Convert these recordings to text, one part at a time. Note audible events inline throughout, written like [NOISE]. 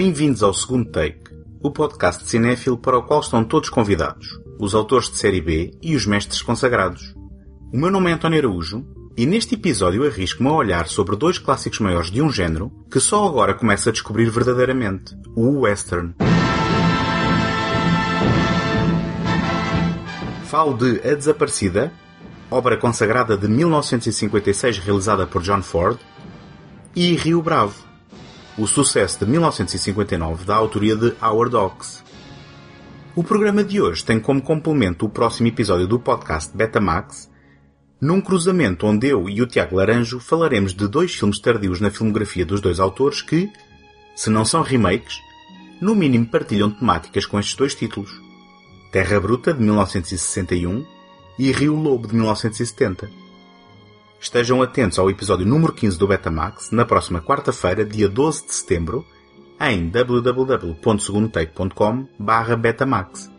Bem-vindos ao segundo take, o podcast de cinéfilo para o qual estão todos convidados, os autores de série B e os mestres consagrados. O meu nome é António Araújo e neste episódio arrisco-me a olhar sobre dois clássicos maiores de um género que só agora começo a descobrir verdadeiramente, o western. Falo de A Desaparecida, obra consagrada de 1956 realizada por John Ford, e Rio Bravo, o sucesso de 1959 da autoria de Howard Hawks. O programa de hoje tem como complemento o próximo episódio do podcast Betamax, num cruzamento onde eu e o Tiago Laranjo falaremos de dois filmes tardios na filmografia dos dois autores que, se não são remakes, no mínimo partilham temáticas com estes dois títulos. Terra Bruta, de 1961, e Rio Lobo, de 1970. Estejam atentos ao episódio número 15 do Betamax, na próxima quarta-feira, dia 12 de setembro, em www.segundotake.com Betamax.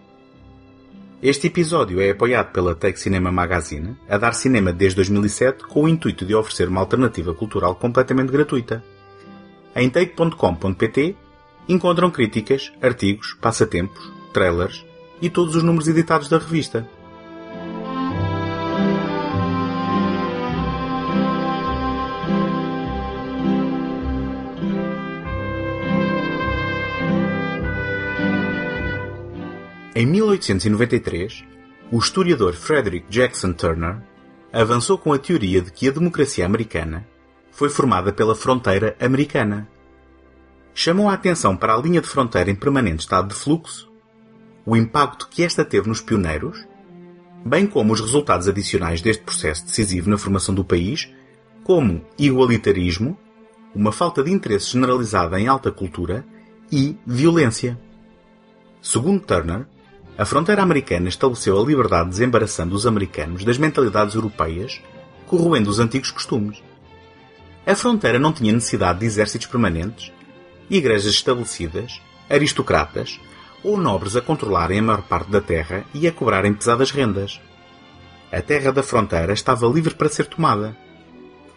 Este episódio é apoiado pela Take Cinema Magazine, a dar cinema desde 2007 com o intuito de oferecer uma alternativa cultural completamente gratuita. Em take.com.pt encontram críticas, artigos, passatempos, trailers, e todos os números editados da revista. Em 1893, o historiador Frederick Jackson Turner avançou com a teoria de que a democracia americana foi formada pela fronteira americana. Chamou a atenção para a linha de fronteira em permanente estado de fluxo o impacto que esta teve nos pioneiros, bem como os resultados adicionais deste processo decisivo na formação do país, como igualitarismo, uma falta de interesse generalizada em alta cultura e violência. Segundo Turner, a fronteira americana estabeleceu a liberdade desembaraçando os americanos das mentalidades europeias, corroendo os antigos costumes. A fronteira não tinha necessidade de exércitos permanentes, igrejas estabelecidas, aristocratas, ou nobres a controlarem a maior parte da terra e a cobrarem pesadas rendas. A terra da fronteira estava livre para ser tomada.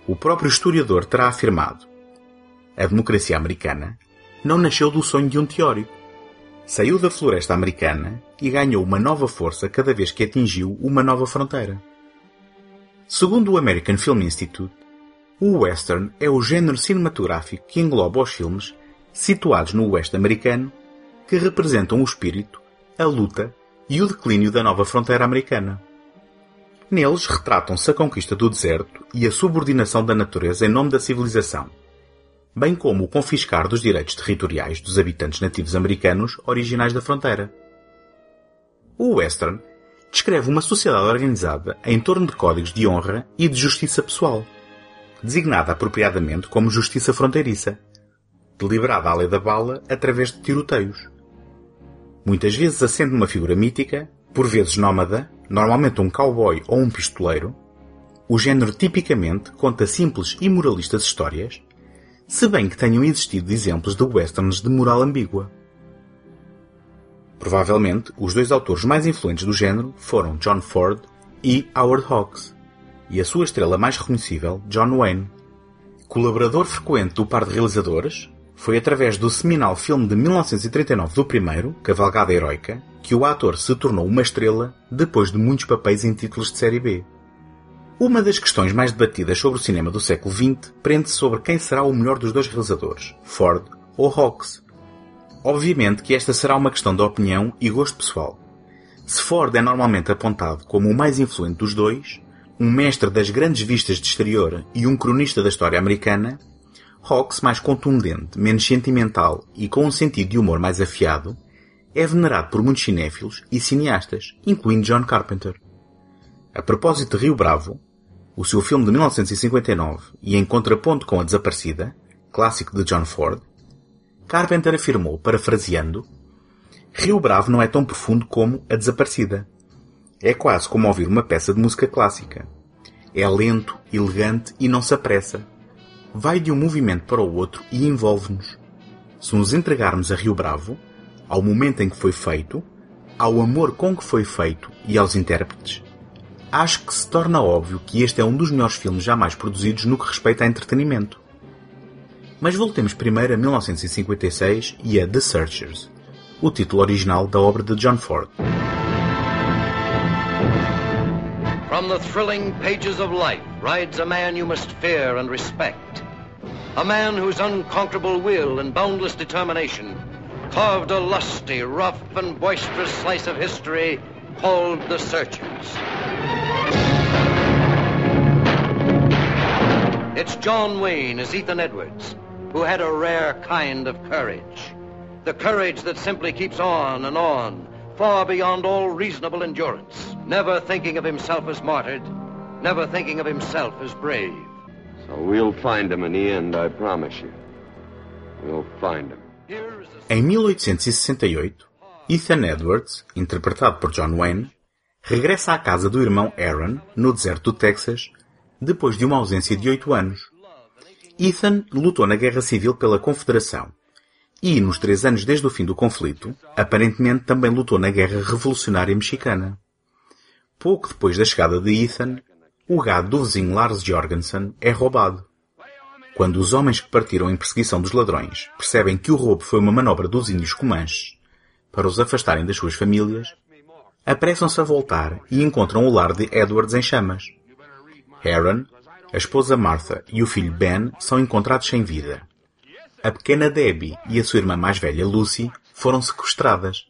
O próprio historiador terá afirmado: a democracia americana não nasceu do sonho de um teórico. Saiu da floresta americana e ganhou uma nova força cada vez que atingiu uma nova fronteira. Segundo o American Film Institute, o western é o género cinematográfico que engloba os filmes situados no oeste americano que representam o espírito, a luta e o declínio da nova fronteira americana. Neles retratam-se a conquista do deserto e a subordinação da natureza em nome da civilização, bem como o confiscar dos direitos territoriais dos habitantes nativos americanos originais da fronteira. O western descreve uma sociedade organizada em torno de códigos de honra e de justiça pessoal, designada apropriadamente como justiça fronteiriça, deliberada à lei da bala através de tiroteios muitas vezes assente numa figura mítica, por vezes nómada, normalmente um cowboy ou um pistoleiro, o género tipicamente conta simples e moralistas histórias, se bem que tenham existido exemplos de westerns de moral ambígua. Provavelmente, os dois autores mais influentes do género foram John Ford e Howard Hawks, e a sua estrela mais reconhecível, John Wayne. Colaborador frequente do par de realizadores, foi através do seminal filme de 1939 do primeiro, Cavalgada Heroica, que o ator se tornou uma estrela depois de muitos papéis em títulos de série B. Uma das questões mais debatidas sobre o cinema do século XX prende-se sobre quem será o melhor dos dois realizadores, Ford ou Hawks. Obviamente que esta será uma questão de opinião e gosto pessoal. Se Ford é normalmente apontado como o mais influente dos dois, um mestre das grandes vistas de exterior e um cronista da história americana, Hawks, mais contundente, menos sentimental e com um sentido de humor mais afiado, é venerado por muitos cinéfilos e cineastas, incluindo John Carpenter. A propósito de Rio Bravo, o seu filme de 1959 e em contraponto com A Desaparecida, clássico de John Ford, Carpenter afirmou, parafraseando, Rio Bravo não é tão profundo como A Desaparecida. É quase como ouvir uma peça de música clássica. É lento, elegante e não se apressa, vai de um movimento para o outro e envolve-nos. Se nos entregarmos a Rio Bravo, ao momento em que foi feito, ao amor com que foi feito e aos intérpretes, acho que se torna óbvio que este é um dos melhores filmes jamais produzidos no que respeita a entretenimento. Mas voltemos primeiro a 1956 e a The Searchers, o título original da obra de John Ford. From the thrilling pages of life rides a man you must fear and respect. A man whose unconquerable will and boundless determination carved a lusty, rough, and boisterous slice of history called The Searchers. It's John Wayne as Ethan Edwards, who had a rare kind of courage. The courage that simply keeps on and on, far beyond all reasonable endurance, never thinking of himself as martyred, never thinking of himself as brave. So we'll find him in the end, I promise you. We'll find him. Here's the Em 1868, Ethan Edwards, interpretado por John Wayne, regressa à casa do irmão Aaron, no deserto do Texas, depois de uma ausência de oito anos. Ethan lutou na Guerra Civil pela Confederação e, nos três anos desde o fim do conflito, aparentemente também lutou na Guerra Revolucionária Mexicana. Pouco depois da chegada de Ethan, o gado do vizinho Lars Jorgensen é roubado. Quando os homens que partiram em perseguição dos ladrões percebem que o roubo foi uma manobra dos índios comanches para os afastarem das suas famílias, apressam-se a voltar e encontram o lar de Edwards em chamas. Aaron, a esposa Martha e o filho Ben são encontrados sem vida. A pequena Debbie e a sua irmã mais velha Lucy foram sequestradas.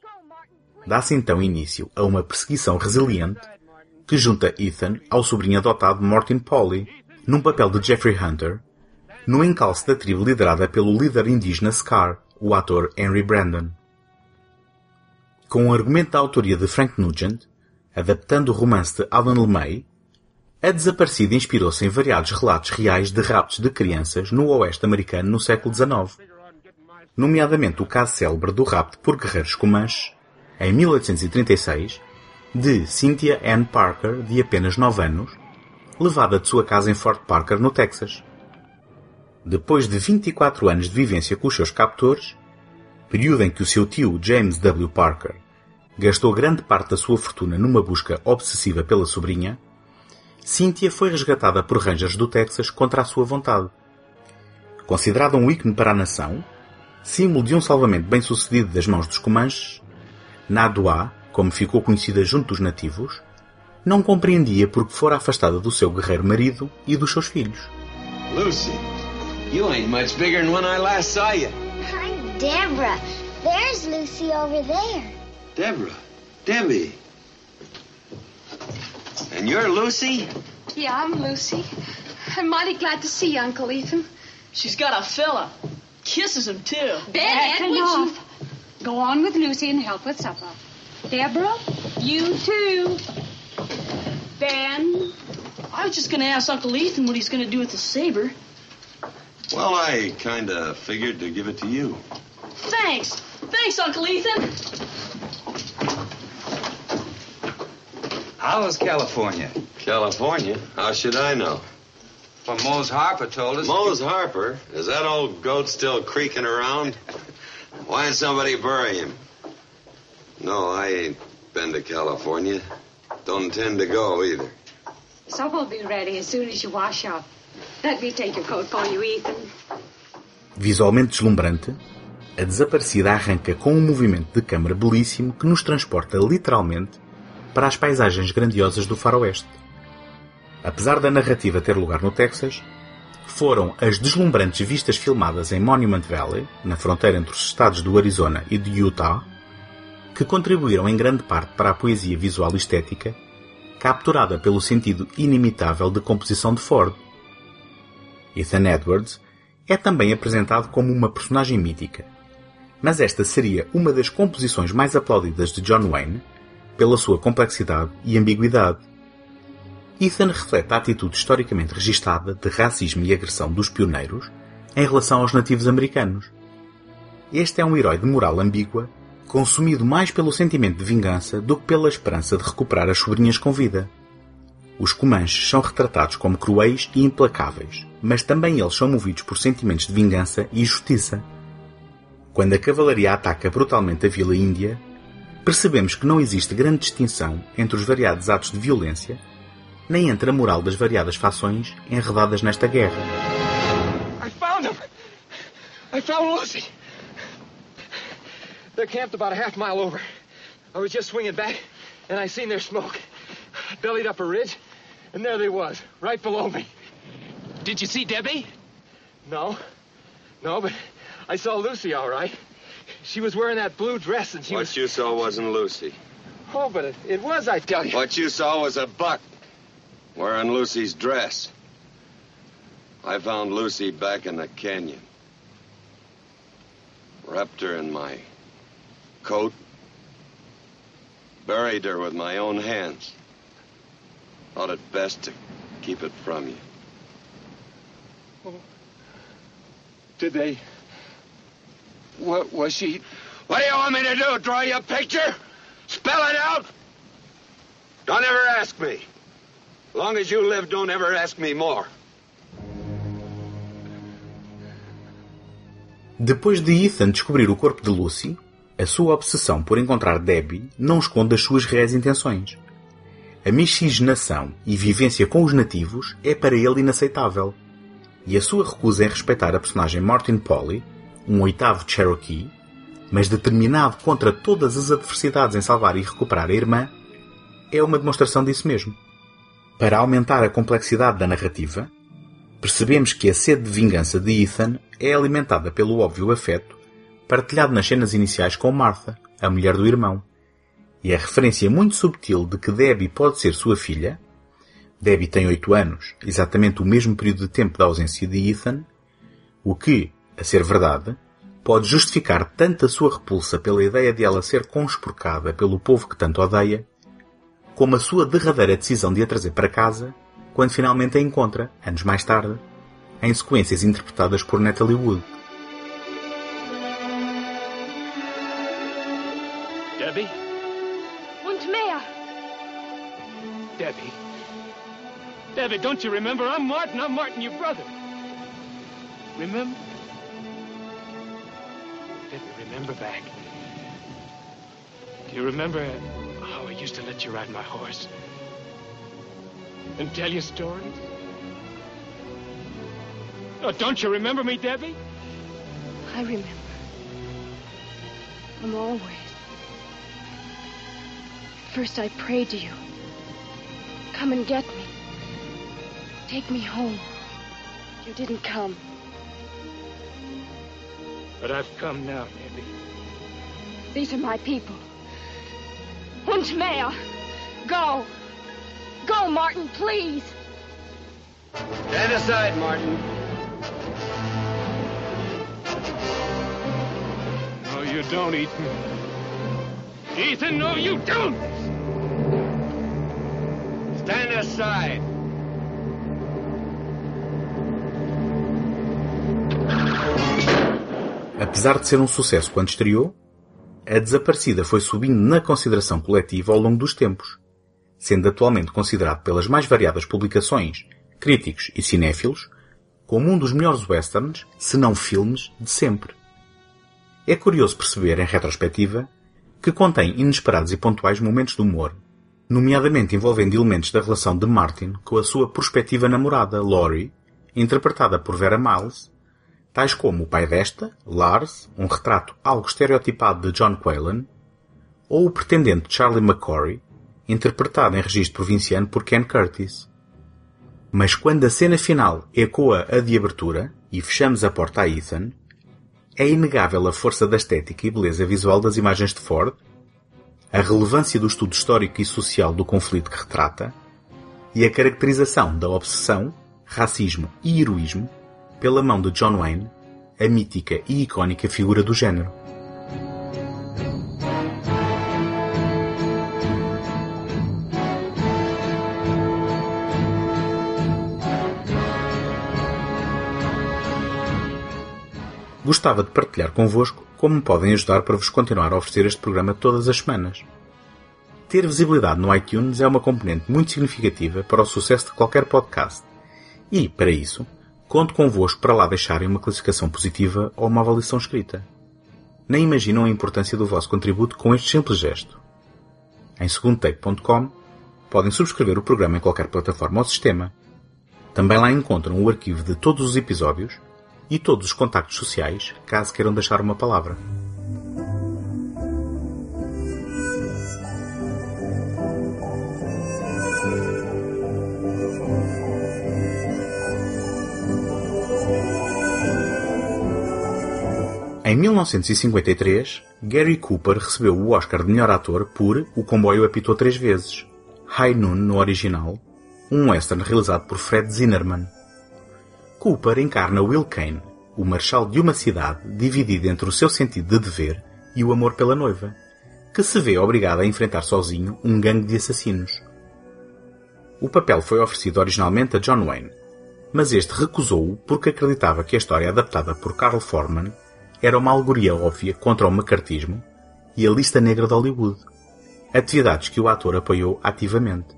Dá-se então início a uma perseguição resiliente que junta Ethan ao sobrinho adotado Morton Polly, num papel de Jeffrey Hunter, no encalço da tribo liderada pelo líder indígena Scar, o ator Henry Brandon. Com o argumento da autoria de Frank Nugent, adaptando o romance de Alan LeMay, a desaparecida inspirou-se em variados relatos reais de raptos de crianças no oeste americano no século XIX, nomeadamente o caso célebre do rapto por guerreiros comanches, em 1836, de Cynthia Ann Parker, de apenas 9 anos, levada de sua casa em Fort Parker, no Texas. Depois de 24 anos de vivência com os seus captores, período em que o seu tio James W. Parker gastou grande parte da sua fortuna numa busca obsessiva pela sobrinha, Cynthia foi resgatada por rangers do Texas contra a sua vontade. Considerada um ícone para a nação, símbolo de um salvamento bem-sucedido das mãos dos Comanches, Nadua, como ficou conhecida junto dos nativos, não compreendia porque fora afastada do seu guerreiro marido e dos seus filhos. Lucy, you ain't much bigger than when I last saw you. I'm Deborah. There's Lucy over there. Deborah, Debbie. And you're Lucy? Yeah, I'm Lucy. I'm mighty glad to see you, Uncle Ethan. She's got a fella. Kisses him, too. Ben, Backing would you- Go on with Lucy and help with supper. Deborah, you too. Ben, I was just going to ask Uncle Ethan what he's going to do with the saber. Well, I kind of figured to give it to you. Thanks. Thanks, Uncle Ethan. How was California? California? How should I know? Well, Mose Harper told us. Mose Harper? Is that old goat still creaking around? Why didn't somebody bury him? No, I ain't been to California. Don't intend to go either. supper will be ready as soon as you wash up. Let me take your coat for you, Ethan. Visualmente deslumbrante, a desaparecida arranca com um movimento de câmara belíssimo que nos transporta literalmente para as paisagens grandiosas do faroeste. Apesar da narrativa ter lugar no Texas, foram as deslumbrantes vistas filmadas em Monument Valley, na fronteira entre os estados do Arizona e de Utah, que contribuíram em grande parte para a poesia visual e estética, capturada pelo sentido inimitável de composição de Ford. Ethan Edwards é também apresentado como uma personagem mítica, mas esta seria uma das composições mais aplaudidas de John Wayne pela sua complexidade e ambiguidade. Ethan reflete a atitude historicamente registada de racismo e agressão dos pioneiros em relação aos nativos americanos. Este é um herói de moral ambígua, consumido mais pelo sentimento de vingança do que pela esperança de recuperar as sobrinhas com vida. Os Comanches são retratados como cruéis e implacáveis, mas também eles são movidos por sentimentos de vingança e justiça. Quando a cavalaria ataca brutalmente a Vila Índia, percebemos que não existe grande distinção entre os variados atos de violência, nem entre a moral das variadas fações enredadas nesta guerra. I found him. I found Lucy. They're camped about a half mile over. I was just swinging back, and I seen their smoke. I bellied up a ridge, and there they was, right below me. Did you see Debbie? No. No, but I saw Lucy all right. She was wearing that blue dress, and she what was... you saw wasn't Lucy. Oh, but it, it was, I tell you. What you saw was a buck wearing Lucy's dress. I found Lucy back in the canyon. Wrapped her in my coat. Buried her with my own hands. Thought it best to keep it from you. Oh. Did they... What was she... What do you want me to do? Draw you a picture? Spell it out? Don't ever ask me. Long as you live, don't ever ask me more. Depois de Ethan descobrir o corpo de Lucy, a sua obsessão por encontrar Debbie não esconde as suas reais intenções. A miscigenação e vivência com os nativos é para ele inaceitável. E a sua recusa em respeitar a personagem Martin Polly, um oitavo Cherokee, mas determinado contra todas as adversidades em salvar e recuperar a irmã, é uma demonstração disso mesmo. Para aumentar a complexidade da narrativa, percebemos que a sede de vingança de Ethan é alimentada pelo óbvio afeto partilhado nas cenas iniciais com Martha, a mulher do irmão, e a referência muito subtil de que Debbie pode ser sua filha, Debbie tem oito anos, exatamente o mesmo período de tempo da ausência de Ethan, o que, a ser verdade, pode justificar tanto a sua repulsa pela ideia de ela ser conspurcada pelo povo que tanto odeia, como a sua derradeira decisão de a trazer para casa quando finalmente a encontra, anos mais tarde, em sequências interpretadas por Natalie Wood. Debbie? Und mehr. Debbie? Debbie, don't you remember? I'm Martin. I'm Martin, your brother. Remember? Remember back. Do you remember uh, how I used to let you ride my horse? And tell you stories? Oh, don't you remember me, Debbie? I remember. I'm always. First I prayed to you. Come and get me. Take me home. You didn't come. But I've come now, Debbie. These are my people. Und mehr. Go. Go, Martin, please. Stand aside, Martin. No, you don't, Ethan. Ethan, no, you don't! Stand aside. Apesar de ser um sucesso quando estreou, a Desaparecida foi subindo na consideração coletiva ao longo dos tempos, sendo atualmente considerado pelas mais variadas publicações, críticos e cinéfilos como um dos melhores westerns, se não filmes, de sempre. É curioso perceber, em retrospectiva, que contém inesperados e pontuais momentos de humor, nomeadamente envolvendo elementos da relação de Martin com a sua prospectiva namorada, Laurie, interpretada por Vera Miles, tais como o pai desta, Lars, um retrato algo estereotipado de John Quaylen, ou o pretendente Charlie McCory, interpretado em registro provinciano por Ken Curtis. Mas quando a cena final ecoa a de abertura e fechamos a porta a Ethan, é inegável a força da estética e beleza visual das imagens de Ford, a relevância do estudo histórico e social do conflito que retrata e a caracterização da obsessão, racismo e heroísmo pela mão de John Wayne, a mítica e icónica figura do género. Gostava de partilhar convosco como me podem ajudar para vos continuar a oferecer este programa todas as semanas. Ter visibilidade no iTunes é uma componente muito significativa para o sucesso de qualquer podcast. E, para isso, conto convosco para lá deixarem uma classificação positiva ou uma avaliação escrita. Nem imaginam a importância do vosso contributo com este simples gesto. Em segundotake.com podem subscrever o programa em qualquer plataforma ou sistema. Também lá encontram o arquivo de todos os episódios e todos os contactos sociais, caso queiram deixar uma palavra. Em 1953, Gary Cooper recebeu o Oscar de melhor ator por O Comboio Apitou Três Vezes, High Noon no original, um western realizado por Fred Zinnerman. Cooper encarna Will Kane, o marshal de uma cidade dividida entre o seu sentido de dever e o amor pela noiva, que se vê obrigado a enfrentar sozinho um gangue de assassinos. O papel foi oferecido originalmente a John Wayne, mas este recusou-o porque acreditava que a história adaptada por Carl Foreman era uma alegoria óbvia contra o macartismo e a lista negra de Hollywood, atividades que o ator apoiou ativamente.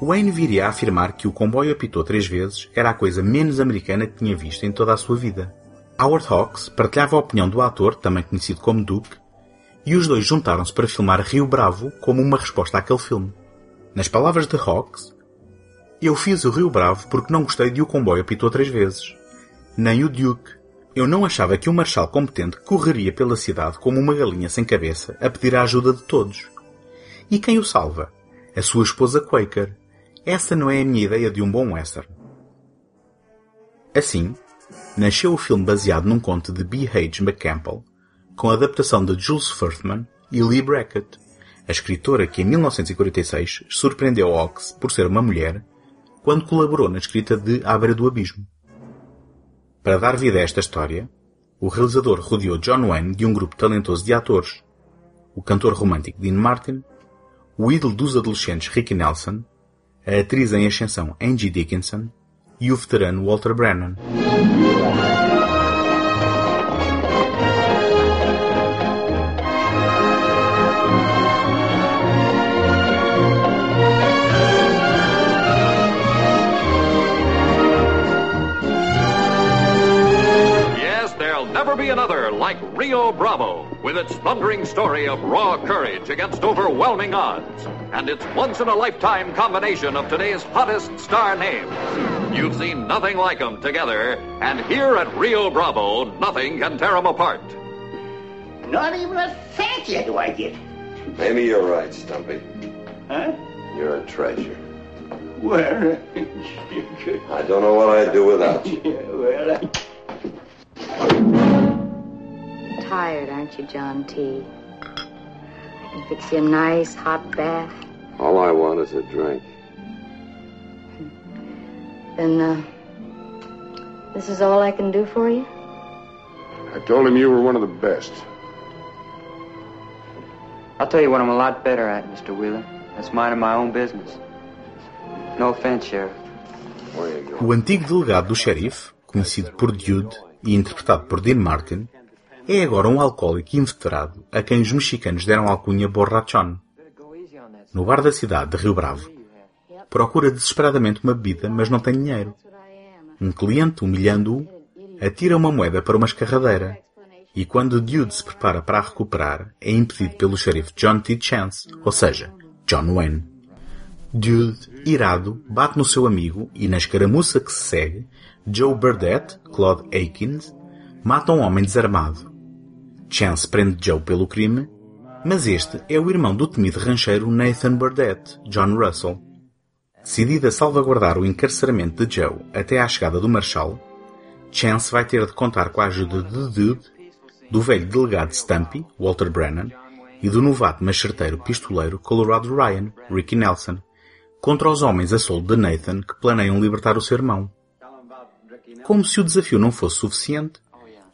Wayne viria a afirmar que o comboio apitou três vezes era a coisa menos americana que tinha visto em toda a sua vida. Howard Hawks partilhava a opinião do ator, também conhecido como Duke, e os dois juntaram-se para filmar Rio Bravo como uma resposta àquele filme. Nas palavras de Hawks, eu fiz o Rio Bravo porque não gostei de o comboio apitou três vezes. Nem o Duke, eu não achava que um marshal competente correria pela cidade como uma galinha sem cabeça a pedir a ajuda de todos. E quem o salva? A sua esposa Quaker. Essa não é a minha ideia de um bom western. Assim, nasceu o filme baseado num conto de B. H. McCampbell, com a adaptação de Jules Furthman e Lee Brackett, a escritora que em 1946 surpreendeu Hawks por ser uma mulher, quando colaborou na escrita de À Beira do Abismo. Para dar vida a esta história, o realizador rodeou John Wayne de um grupo talentoso de atores, o cantor romântico Dean Martin, o ídolo dos adolescentes Ricky Nelson, a atriz em ascensão Angie Dickinson e o veterano Walter Brennan. Rio Bravo, with its thundering story of raw courage against overwhelming odds, and its once in a lifetime combination of today's hottest star names. You've seen nothing like them together, and here at Rio Bravo, nothing can tear them apart. Not even a thank you do I get. Maybe you're right, Stumpy. Huh? You're a treasure. Well, I don't know what I'd do without you. Yeah, [LAUGHS] well, I... Tired, aren't you, John T? I can fix you a nice hot bath. All I want is a drink. Then, uh, this is all I can do for you? I told him you were one of the best. I'll tell you what I'm a lot better at, Mr. Wheeler. That's minding my own business. No offense, Sheriff. O antigo delegado do xerife, conhecido por Dude e interpretado por Dean Martin, é agora um alcoólico inveterado a quem os mexicanos deram alcunha borrachón. No bar da cidade de Rio Bravo, procura desesperadamente uma bebida, mas não tem dinheiro. Um cliente, humilhando-o, atira uma moeda para uma escarradeira, e quando Dude se prepara para a recuperar, é impedido pelo xerife John T. Chance, ou seja, John Wayne. Dude, irado, bate no seu amigo e na escaramuça que se segue, Joe Burdett, Claude Akins, mata um homem desarmado. Chance prende Joe pelo crime, mas este é o irmão do temido rancheiro Nathan Burdett, John Russell. Decidido a salvaguardar o encarceramento de Joe até à chegada do Marshal, Chance vai ter de contar com a ajuda de Dude, do velho delegado Stumpy, Walter Brennan, e do novato macheteiro pistoleiro Colorado Ryan, Ricky Nelson, contra os homens a soldo de Nathan que planeiam libertar o seu irmão. Como se o desafio não fosse suficiente,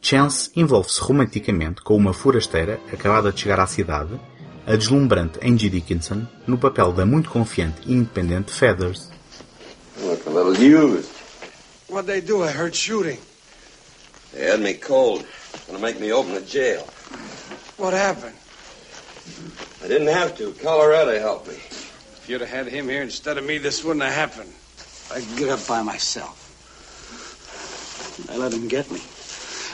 Chance envolve-se romanticamente com uma forasteira acabada de chegar à cidade, a deslumbrante Angie Dickinson, no papel da muito confiante e independente Feathers. Look a little used. What'd they do? I heard shooting. They had me cold. Gonna make me open a jail. What happened? I didn't have to. Colorado helped me. If you'd have had him here instead of me, this wouldn't have happened. I could get up by myself. I let him get me.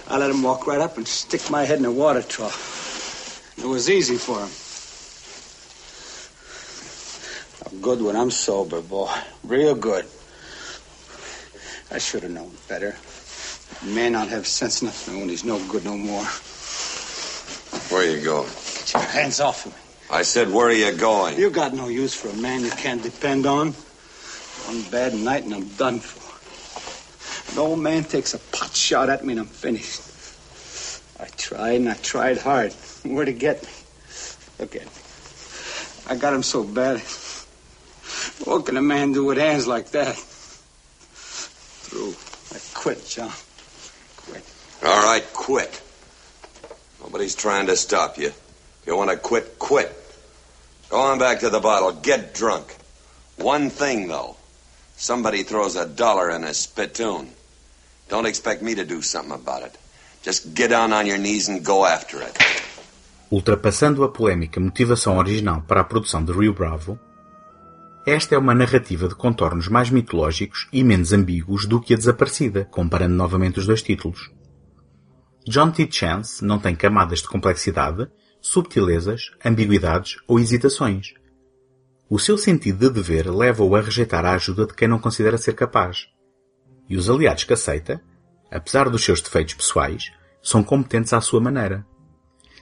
I let him walk right up and stick my head in a water trough. It was easy for him. I'm good when I'm sober, boy. Real good. I should have known better. A man not have sense enough to know when he's no good no more. Where you going? Get your hands off of me. I said, where are you going? You got no use for a man you can't depend on. One bad night and I'm done for. An old man takes a pot shot at me and I'm finished. I tried and I tried hard. [LAUGHS] Where to get me? Look at me. I got him so bad. What can a man do with hands like that? Through. I quit, John. Quit. All right, quit. Nobody's trying to stop you. If you want to quit, quit. Go on back to the bottle. Get drunk. One thing, though. Somebody throws a dollar in a spittoon. Don't expect me to do something about it. Just get down on your knees and go after it. Ultrapassando a polémica motivação original para a produção de Rio Bravo, esta é uma narrativa de contornos mais mitológicos e menos ambíguos do que a desaparecida, comparando novamente os dois títulos. John T. Chance não tem camadas de complexidade, subtilezas, ambiguidades ou hesitações. O seu sentido de dever leva-o a rejeitar a ajuda de quem não considera ser capaz. E os aliados que aceita, apesar dos seus defeitos pessoais, são competentes à sua maneira.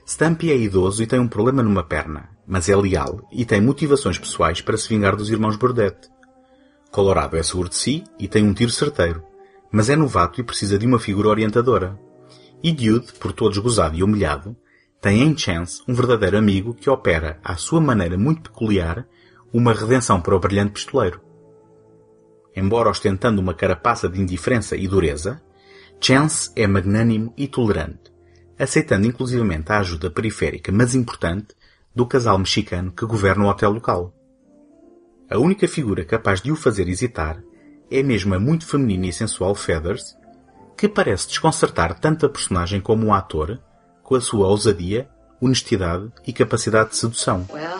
Stumpy é idoso e tem um problema numa perna, mas é leal e tem motivações pessoais para se vingar dos irmãos Burdett. Colorado é seguro de si e tem um tiro certeiro, mas é novato e precisa de uma figura orientadora. E Dude, por todos gozado e humilhado, tem em Chance um verdadeiro amigo que opera, à sua maneira muito peculiar, uma redenção para o brilhante pistoleiro. Embora ostentando uma carapaça de indiferença e dureza, Chance é magnânimo e tolerante, aceitando inclusivamente a ajuda periférica, mas importante, do casal mexicano que governa o hotel local. A única figura capaz de o fazer hesitar é mesmo a muito feminina e sensual Feathers, que parece desconcertar tanto a personagem como o ator, com a sua ousadia, honestidade e capacidade de sedução. Well,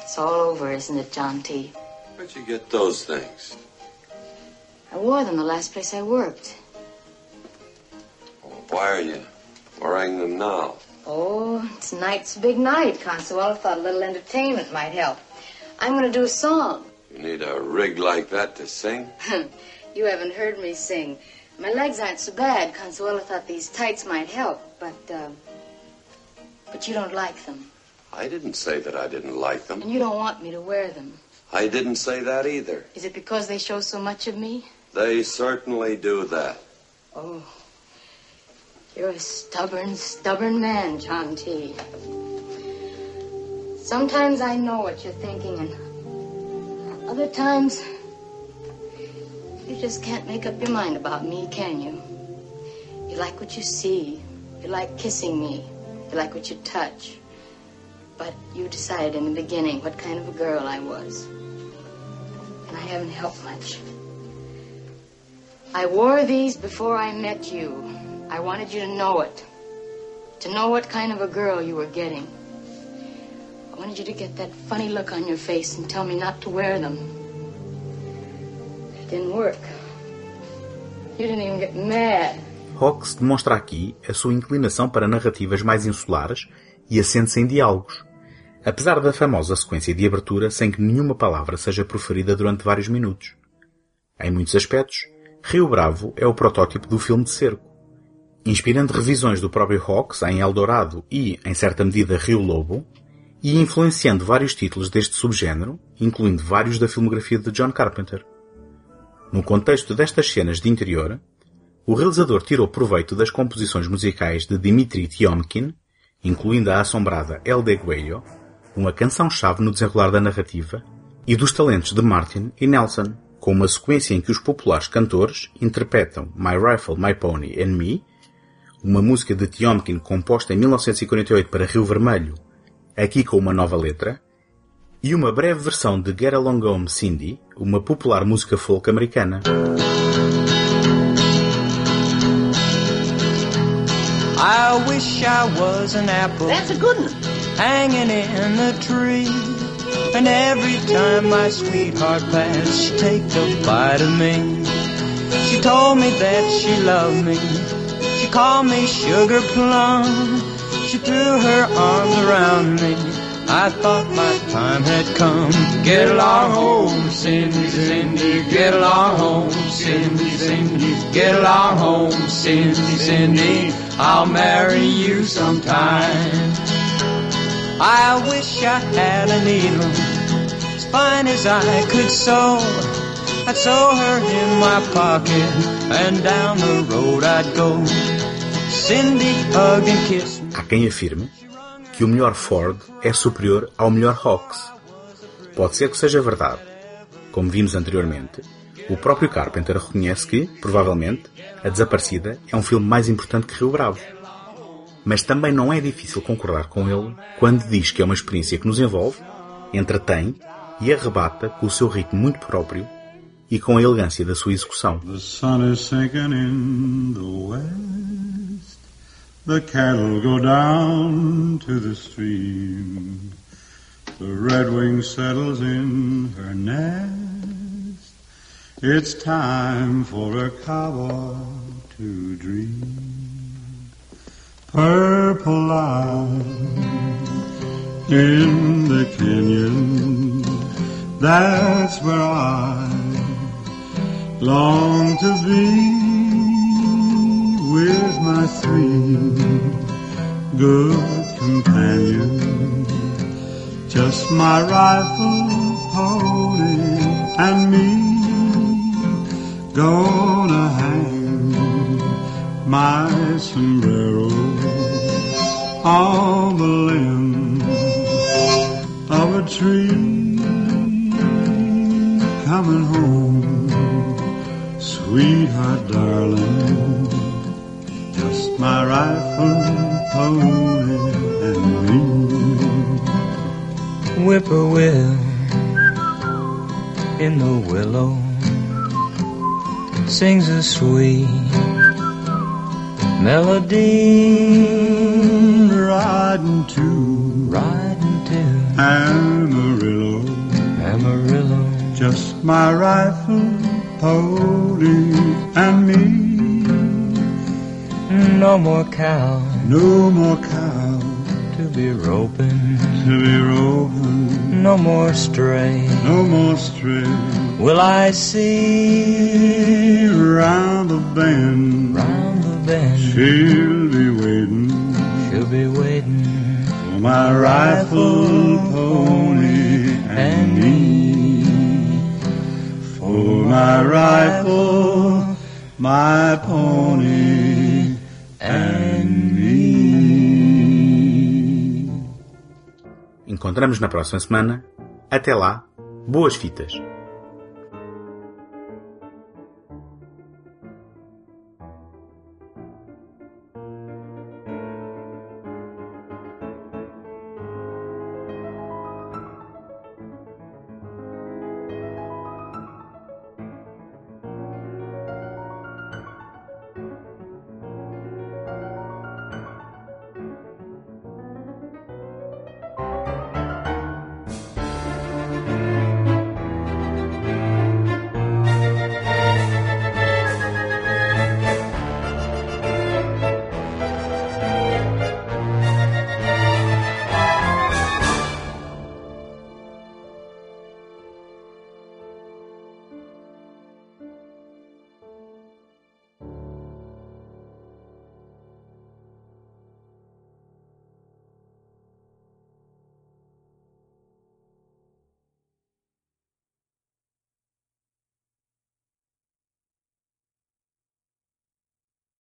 it's all over, isn't it, John T? Where'd you get those things? I wore them the last place I worked. Why are you wearing them now? Oh, tonight's a big night. Consuelo thought a little entertainment might help. I'm going to do a song. You need a rig like that to sing? [LAUGHS] you haven't heard me sing. My legs aren't so bad. Consuelo thought these tights might help, but, uh, but you don't like them. I didn't say that I didn't like them. And you don't want me to wear them. I didn't say that either. Is it because they show so much of me? They certainly do that. Oh, you're a stubborn, stubborn man, John T. Sometimes I know what you're thinking, and other times you just can't make up your mind about me, can you? You like what you see. You like kissing me. You like what you touch. But you decided in the beginning what kind of a girl I was. And I haven't helped much. I wore these before I met you. I wanted you to know it. To know what kind of a girl you were getting. I wanted you to get that funny look on your face and tell me not to wear them. It didn't work. You didn't even get mad. Hawks demonstra aqui a sua inclinação para narrativas mais insulares e assente-se em diálogos, apesar da famosa sequência de abertura sem que nenhuma palavra seja proferida durante vários minutos. Em muitos aspectos, Rio Bravo é o protótipo do filme de cerco. Inspirando revisões do próprio Hawks em Eldorado e, em certa medida, Rio Lobo, e influenciando vários títulos deste subgénero, incluindo vários da filmografia de John Carpenter. No contexto destas cenas de interior, o realizador tirou proveito das composições musicais de Dimitri Tiomkin, incluindo a assombrada El Deguello, uma canção-chave no desenrolar da narrativa, e dos talentos de Martin e Nelson, com uma sequência em que os populares cantores interpretam My Rifle, My Pony and Me, uma música de Tiomkin composta em 1948 para Rio Vermelho, aqui com uma nova letra, e uma breve versão de Get Along Home Cindy, uma popular música folk americana. I wish I was an apple. That's a good one. Hanging in the tree. And every time my sweetheart passed, she'd take a bite of me. She told me that she loved me. She called me sugar plum. She threw her arms around me. I thought my time had come. Get along home, Cindy, Cindy. Get along home, Cindy, Cindy. Get along home, Cindy, Cindy. I'll marry you sometime. I wish I had a needle as fine as I could sew. I'd sew her in my pocket and down the road I'd go. Cindy, and. Há quem afirme que o melhor Ford é superior ao melhor Hawks. Pode ser que seja verdade. Como vimos anteriormente, o próprio Carpenter reconhece que, provavelmente, A Desaparecida é um filme mais importante que Rio Bravo. Mas também não é difícil concordar com ele quando diz que é uma experiência que nos envolve, entretém e arrebata com o seu ritmo muito próprio e com a elegância da sua execução. The sun is sinking in the west. The cattle go down to the stream. The redwing settles in her nest. It's time for a cowboy to dream. Purple light in the canyon. That's where I long to be with my three good companion. Just my rifle, pony, and me. Gonna hang my sombrero on the limb of a tree. Coming home, sweetheart, darling. Just my rifle, pony, and me. Whippoorwill in the willow sings a sweet melody. Riding to, riding to Amarillo, Amarillo. just my rifle, pony, and me. No more cow No more cow to be roping, to be roving, no more stray. no more stray. Will I see Round the bend, round the bend? she'll be waiting She'll be waiting for my rifle, pony, and me. For my rifle, my pony, and me. Encontramos na próxima semana. Até lá, boas fitas!